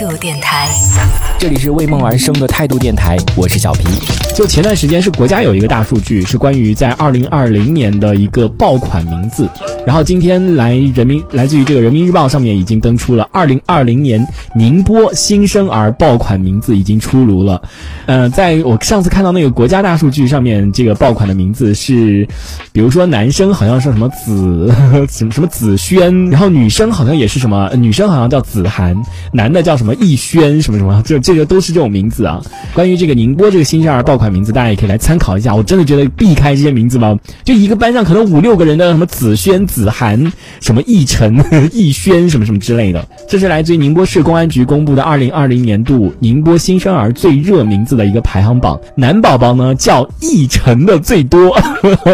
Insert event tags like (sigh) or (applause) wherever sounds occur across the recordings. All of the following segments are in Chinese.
态度电台。这里是为梦而生的态度电台，我是小皮。就前段时间是国家有一个大数据，是关于在二零二零年的一个爆款名字。然后今天来人民来自于这个人民日报上面已经登出了二零二零年宁波新生儿爆款名字已经出炉了。呃，在我上次看到那个国家大数据上面，这个爆款的名字是，比如说男生好像是什么子什么 (laughs) 什么子轩，然后女生好像也是什么，女生好像叫子涵，男的叫什么逸轩什么什么，(laughs) 这这个都是这种名字啊。关于这个宁波这个新生儿爆款名字，大家也可以来参考一下。我真的觉得避开这些名字吧，就一个班上可能五六个人的什么子轩、子涵、什么逸晨、(laughs) 逸轩什么什么之类的。这是来自于宁波市公安局公布的二零二零年度宁波新生儿最热名字的一个排行榜。男宝宝呢叫逸晨的最多，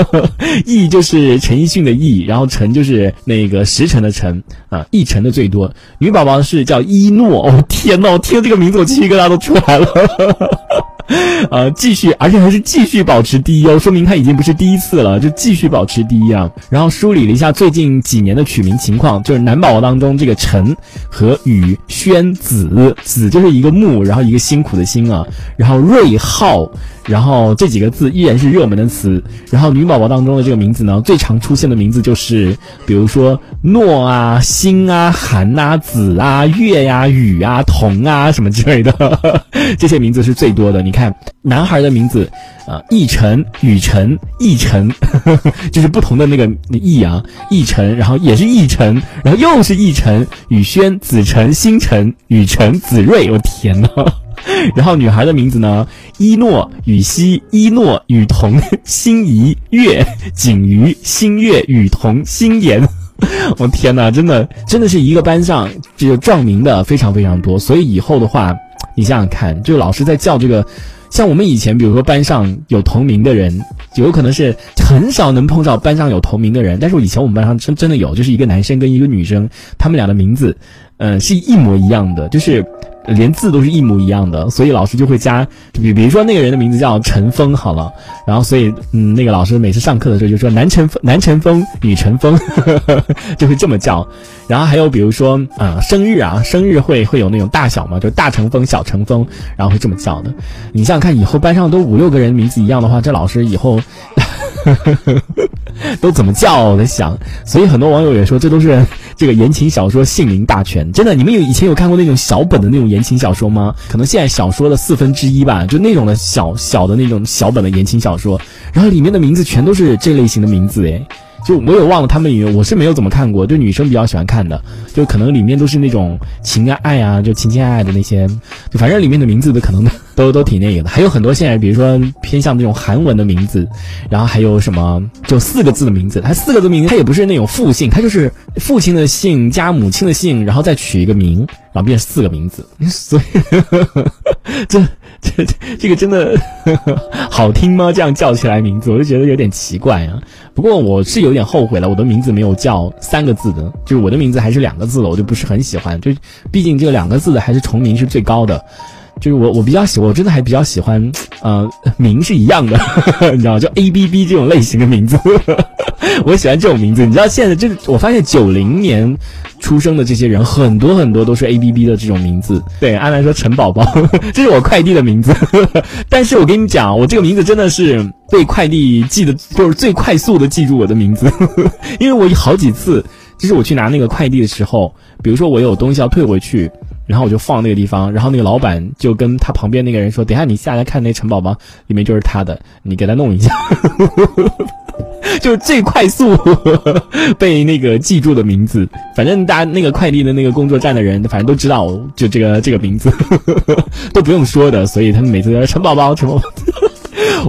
(laughs) 逸就是陈奕迅的逸，然后晨就是那个时辰的晨啊，逸晨的最多。女宝宝是叫一诺，哦天呐，我听这个名字我鸡皮疙瘩都出来了。(laughs) 啊，继续，而且还是继续保持第一哦，说明他已经不是第一次了，就继续保持第一啊。然后梳理了一下最近几年的取名情况，就是男宝宝当中这个陈和宇、轩、子，子就是一个木，然后一个辛苦的辛啊，然后瑞浩。然后这几个字依然是热门的词。然后女宝宝当中的这个名字呢，最常出现的名字就是，比如说诺啊、星啊、涵啊、子啊、月呀、雨啊、彤啊什么之类的，(laughs) 这些名字是最多的。你看，男孩的名字，啊，奕晨、雨晨、奕晨，(laughs) 就是不同的那个奕啊，奕晨，然后也是奕晨，然后又是奕晨、雨轩、子晨、星辰、雨晨、子睿，我天呐！(laughs) 然后女孩的名字呢，一诺、雨熙、一诺、雨桐、心怡、月、景瑜、心月、雨桐、心妍。(laughs) 我天哪，真的真的是一个班上这个撞名的非常非常多，所以以后的话，你想想看，就老师在叫这个。像我们以前，比如说班上有同名的人，有可能是很少能碰到班上有同名的人，但是以前我们班上真真的有，就是一个男生跟一个女生，他们俩的名字，嗯、是一模一样的，就是连字都是一模一样的，所以老师就会加，比比如说那个人的名字叫陈峰好了，然后所以嗯，那个老师每次上课的时候就说男陈峰、男陈峰、女陈峰，(laughs) 就会这么叫。然后还有比如说啊、生日啊，生日会会有那种大小嘛，就大乘风、小乘风，然后会这么叫的。你像想看，以后班上都五六个人名字一样的话，这老师以后 (laughs) 都怎么叫？我在想，所以很多网友也说，这都是这个言情小说姓名大全。真的，你们有以前有看过那种小本的那种言情小说吗？可能现在小说的四分之一吧，就那种的小小的那种小本的言情小说，然后里面的名字全都是这类型的名字，诶。就我也忘了他们里面，我是没有怎么看过，就女生比较喜欢看的，就可能里面都是那种情啊爱啊，就情情爱爱的那些，反正里面的名字都可能都都挺那个的。还有很多现在比如说偏向这种韩文的名字，然后还有什么就四个字的名字，它四个字名字它也不是那种复姓，它就是父亲的姓加母亲的姓，然后再取一个名，然后变成四个名字，(laughs) 所以这这这个真的 (laughs) 好听吗？这样叫起来名字，我就觉得有点奇怪啊。不过我是有点后悔了，我的名字没有叫三个字的，就是我的名字还是两个字的，我就不是很喜欢。就毕竟这两个字的还是重名是最高的。就是我我比较喜，我真的还比较喜欢，呃，(laughs) 名是一样的，(laughs) 你知道，就 A B B 这种类型的名字，(laughs) 我喜欢这种名字。你知道现在这个，我发现九零年出生的这些人，很多很多都是 A B B 的这种名字。对，安澜说陈宝宝，这是我快递的名字，但是我跟你讲，我这个名字真的是被快递记得，就是最快速的记住我的名字，因为我好几次，就是我去拿那个快递的时候，比如说我有东西要退回去。然后我就放那个地方，然后那个老板就跟他旁边那个人说：“等下你下来看那陈宝宝，里面就是他的，你给他弄一下。(laughs) ”就是最快速被那个记住的名字，反正大家那个快递的那个工作站的人，反正都知道，就这个这个名字 (laughs) 都不用说的，所以他们每次都说陈宝宝，陈宝宝。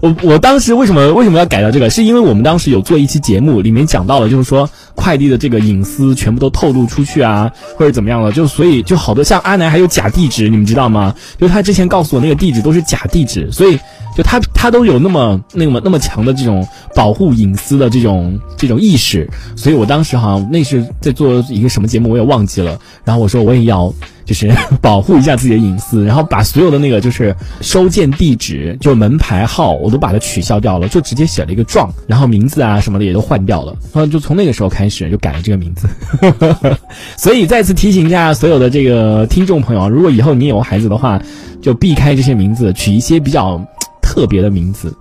我我当时为什么为什么要改掉这个？是因为我们当时有做一期节目，里面讲到了，就是说快递的这个隐私全部都透露出去啊，或者怎么样了，就所以就好多像阿南还有假地址，你们知道吗？就他之前告诉我那个地址都是假地址，所以就他他都有那么那么那么强的这种保护隐私的这种这种意识，所以我当时好像那是在做一个什么节目，我也忘记了。然后我说我也要就是 (laughs) 保护一下自己的隐私，然后把所有的那个就是收件地址、就门牌号，我都把它取消掉了，就直接写了一个壮，然后名字啊什么的也都换掉了，然后就从那个时候开始就改了这个名字。(laughs) 所以再次提醒一下所有的这个听众朋友，如果以后你有孩子的话，就避开这些名字，取一些比较特别的名字。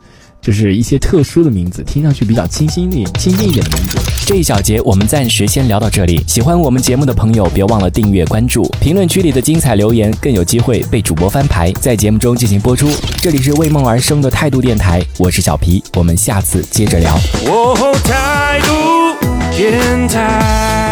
就是一些特殊的名字，听上去比较清新一点、亲近一点的名字。这一小节我们暂时先聊到这里。喜欢我们节目的朋友，别忘了订阅关注。评论区里的精彩留言更有机会被主播翻牌，在节目中进行播出。这里是为梦而生的态度电台，我是小皮，我们下次接着聊。态度电台。